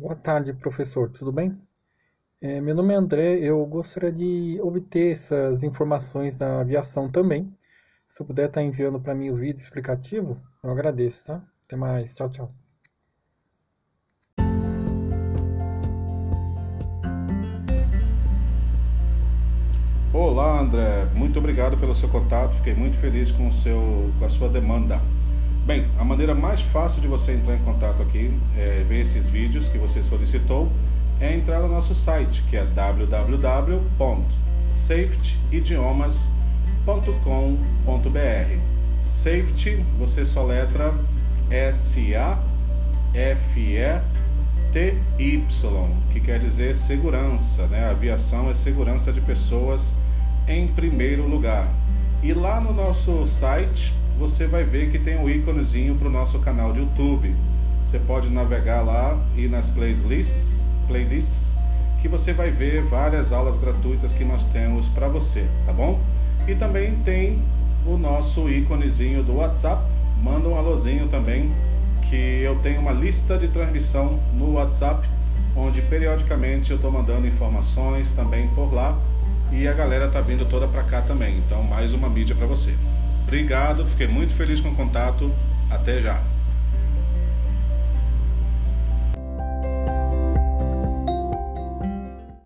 Boa tarde, professor. Tudo bem? É, meu nome é André. Eu gostaria de obter essas informações da aviação também. Se eu puder estar enviando para mim o vídeo explicativo, eu agradeço, tá? Até mais. Tchau, tchau. Olá, André. Muito obrigado pelo seu contato. Fiquei muito feliz com, o seu, com a sua demanda. Bem, a maneira mais fácil de você entrar em contato aqui, é, ver esses vídeos que você solicitou, é entrar no nosso site, que é www.safetyidiomas.com.br. Safety, você soletra S-A-F-E-T-Y, que quer dizer segurança, né? A aviação é segurança de pessoas em primeiro lugar. E lá no nosso site você vai ver que tem um íconezinho para o nosso canal de YouTube. Você pode navegar lá e nas playlists, playlists que você vai ver várias aulas gratuitas que nós temos para você, tá bom? E também tem o nosso íconezinho do WhatsApp. Manda um alôzinho também, que eu tenho uma lista de transmissão no WhatsApp, onde periodicamente eu estou mandando informações também por lá. E a galera tá vindo toda para cá também. Então, mais uma mídia para você. Obrigado, fiquei muito feliz com o contato. Até já.